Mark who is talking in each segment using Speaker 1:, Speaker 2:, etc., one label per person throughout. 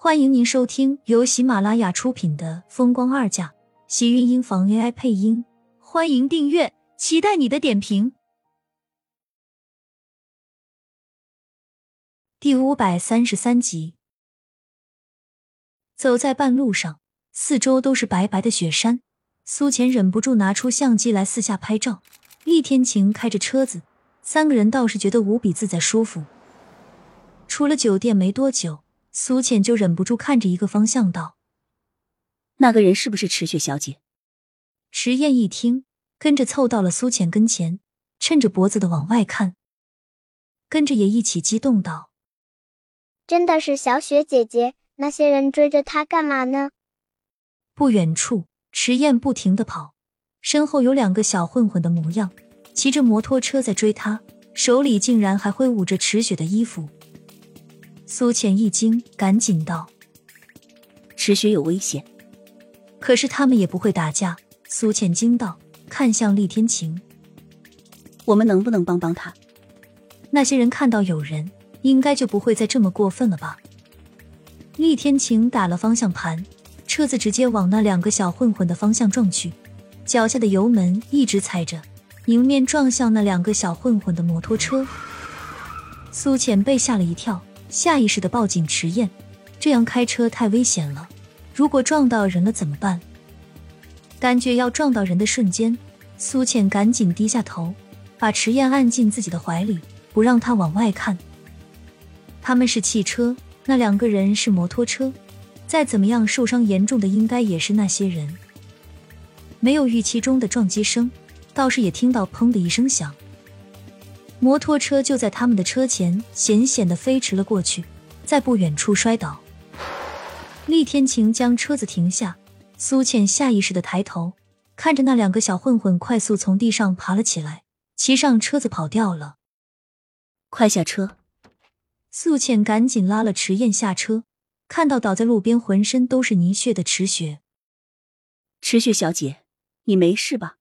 Speaker 1: 欢迎您收听由喜马拉雅出品的《风光二嫁》，喜运音房 AI 配音。欢迎订阅，期待你的点评。第五百三十三集，走在半路上，四周都是白白的雪山。苏浅忍不住拿出相机来四下拍照。厉天晴开着车子，三个人倒是觉得无比自在舒服。出了酒店没多久，苏浅就忍不住看着一个方向道：“
Speaker 2: 那个人是不是池雪小姐？”
Speaker 1: 池燕一听，跟着凑到了苏浅跟前，趁着脖子的往外看，跟着也一起激动道：“
Speaker 3: 真的是小雪姐姐？那些人追着她干嘛呢？”
Speaker 1: 不远处，池燕不停的跑，身后有两个小混混的模样，骑着摩托车在追她，手里竟然还挥舞着池雪的衣服。苏浅一惊，赶紧道：“
Speaker 2: 池雪有危险。”
Speaker 1: 可是他们也不会打架。苏浅惊道，看向厉天晴：“
Speaker 2: 我们能不能帮帮他？”
Speaker 1: 那些人看到有人，应该就不会再这么过分了吧？厉天晴打了方向盘，车子直接往那两个小混混的方向撞去，脚下的油门一直踩着，迎面撞向那两个小混混的摩托车。苏浅被吓了一跳。下意识的抱紧迟燕，这样开车太危险了。如果撞到人了怎么办？感觉要撞到人的瞬间，苏浅赶紧低下头，把迟燕按进自己的怀里，不让她往外看。他们是汽车，那两个人是摩托车，再怎么样受伤严重的应该也是那些人。没有预期中的撞击声，倒是也听到砰的一声响。摩托车就在他们的车前险险的飞驰了过去，在不远处摔倒。厉天晴将车子停下，苏倩下意识的抬头，看着那两个小混混快速从地上爬了起来，骑上车子跑掉了。
Speaker 2: 快下车！
Speaker 1: 苏倩赶紧拉了迟燕下车，看到倒在路边浑身都是泥血的池雪。
Speaker 2: 池雪小姐，你没事吧？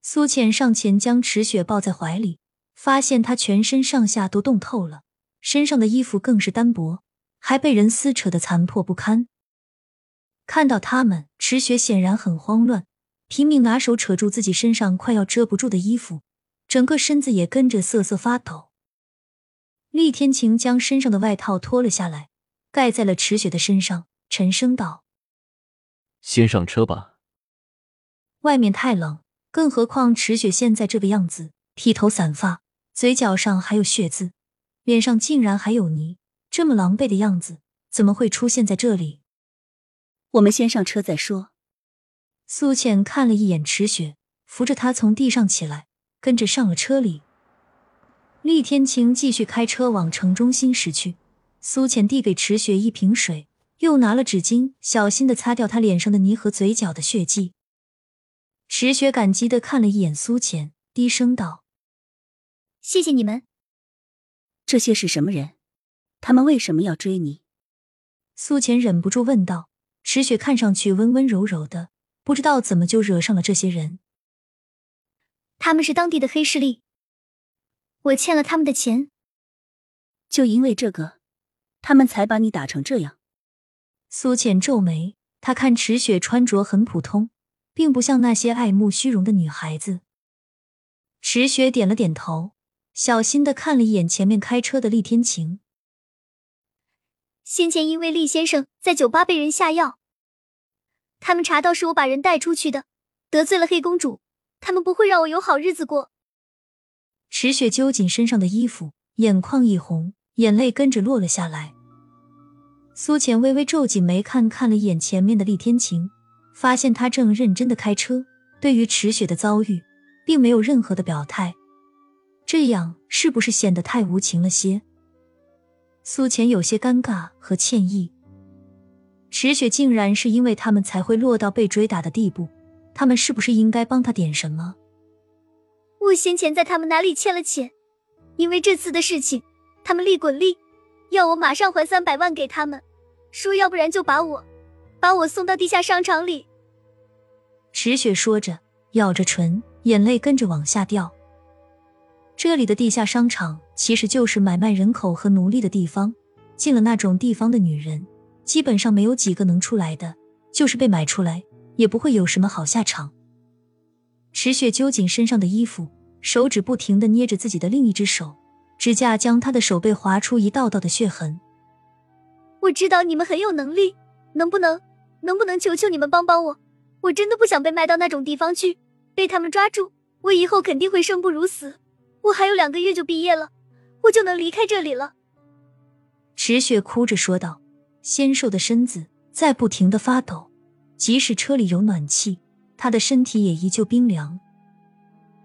Speaker 1: 苏倩上前将池雪抱在怀里。发现他全身上下都冻透了，身上的衣服更是单薄，还被人撕扯的残破不堪。看到他们，池雪显然很慌乱，拼命拿手扯住自己身上快要遮不住的衣服，整个身子也跟着瑟瑟发抖。厉天晴将身上的外套脱了下来，盖在了池雪的身上，沉声道：“
Speaker 4: 先上车吧。
Speaker 1: 外面太冷，更何况池雪现在这个样子，披头散发。”嘴角上还有血渍，脸上竟然还有泥，这么狼狈的样子，怎么会出现在这里？
Speaker 2: 我们先上车再说。
Speaker 1: 苏浅看了一眼池雪，扶着她从地上起来，跟着上了车里。厉天晴继续开车往城中心驶去。苏浅递给池雪一瓶水，又拿了纸巾，小心的擦掉她脸上的泥和嘴角的血迹。池雪感激的看了一眼苏浅，低声道。
Speaker 3: 谢谢你们。
Speaker 2: 这些是什么人？他们为什么要追你？
Speaker 1: 苏浅忍不住问道。池雪看上去温温柔柔的，不知道怎么就惹上了这些人。
Speaker 3: 他们是当地的黑势力，我欠了他们的钱。
Speaker 2: 就因为这个，他们才把你打成这样。
Speaker 1: 苏浅皱眉，她看池雪穿着很普通，并不像那些爱慕虚荣的女孩子。池雪点了点头。小心的看了一眼前面开车的厉天晴。
Speaker 3: 先前因为厉先生在酒吧被人下药，他们查到是我把人带出去的，得罪了黑公主，他们不会让我有好日子过。
Speaker 1: 池雪揪紧身上的衣服，眼眶一红，眼泪跟着落了下来。苏浅微微皱紧眉，看看了一眼前面的厉天晴，发现他正认真的开车，对于池雪的遭遇，并没有任何的表态。这样是不是显得太无情了些？苏浅有些尴尬和歉意。池雪竟然是因为他们才会落到被追打的地步，他们是不是应该帮他点什么？
Speaker 3: 我先前在他们哪里欠了钱？因为这次的事情，他们利滚利，要我马上还三百万给他们，说要不然就把我，把我送到地下商场里。
Speaker 1: 池雪说着，咬着唇，眼泪跟着往下掉。这里的地下商场其实就是买卖人口和奴隶的地方。进了那种地方的女人，基本上没有几个能出来的，就是被买出来，也不会有什么好下场。池雪揪紧身上的衣服，手指不停的捏着自己的另一只手，指甲将他的手背划出一道道的血痕。
Speaker 3: 我知道你们很有能力，能不能，能不能求求你们帮帮我？我真的不想被卖到那种地方去，被他们抓住，我以后肯定会生不如死。我还有两个月就毕业了，我就能离开这里了。
Speaker 1: 池雪哭着说道，纤瘦的身子在不停的发抖，即使车里有暖气，她的身体也依旧冰凉。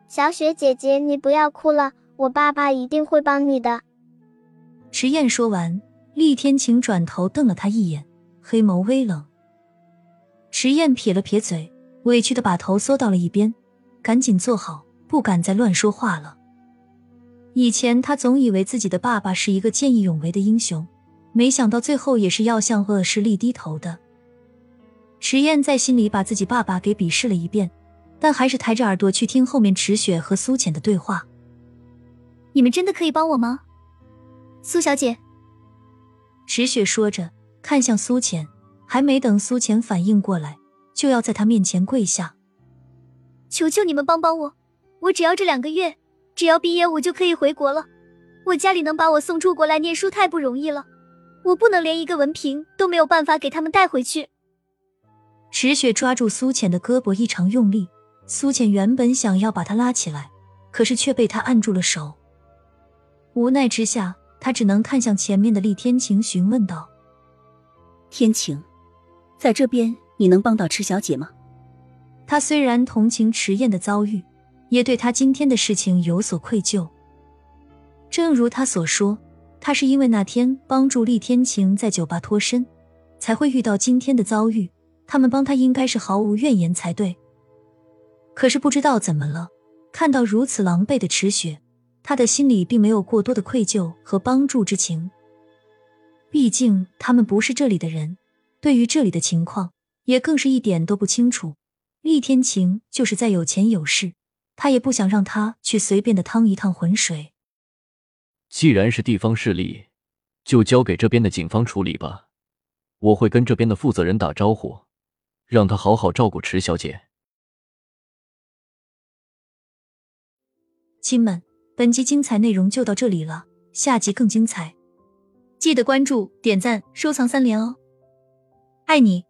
Speaker 5: 小雪姐姐，你不要哭了，我爸爸一定会帮你的。
Speaker 1: 池燕说完，厉天晴转头瞪了他一眼，黑眸微冷。池燕撇了撇嘴，委屈的把头缩到了一边，赶紧坐好，不敢再乱说话了。以前他总以为自己的爸爸是一个见义勇为的英雄，没想到最后也是要向恶势力低头的。池燕在心里把自己爸爸给鄙视了一遍，但还是抬着耳朵去听后面池雪和苏浅的对话。
Speaker 3: 你们真的可以帮我吗，苏小姐？
Speaker 1: 池雪说着，看向苏浅。还没等苏浅反应过来，就要在他面前跪下，
Speaker 3: 求求你们帮帮我！我只要这两个月，只要毕业，我就可以回国了。我家里能把我送出国来念书太不容易了，我不能连一个文凭都没有办法给他们带回去。
Speaker 1: 池雪抓住苏浅的胳膊异常用力，苏浅原本想要把他拉起来，可是却被他按住了手。无奈之下，他只能看向前面的厉天晴，询问道：“
Speaker 2: 天晴。”在这边，你能帮到池小姐吗？
Speaker 1: 他虽然同情池燕的遭遇，也对他今天的事情有所愧疚。正如他所说，他是因为那天帮助厉天晴在酒吧脱身，才会遇到今天的遭遇。他们帮他应该是毫无怨言才对。可是不知道怎么了，看到如此狼狈的池雪，他的心里并没有过多的愧疚和帮助之情。毕竟他们不是这里的人。对于这里的情况，也更是一点都不清楚。厉天晴就是再有钱有势，他也不想让他去随便的趟一趟浑水。
Speaker 4: 既然是地方势力，就交给这边的警方处理吧。我会跟这边的负责人打招呼，让他好好照顾池小姐。
Speaker 1: 亲们，本集精彩内容就到这里了，下集更精彩，记得关注、点赞、收藏三连哦！爱你。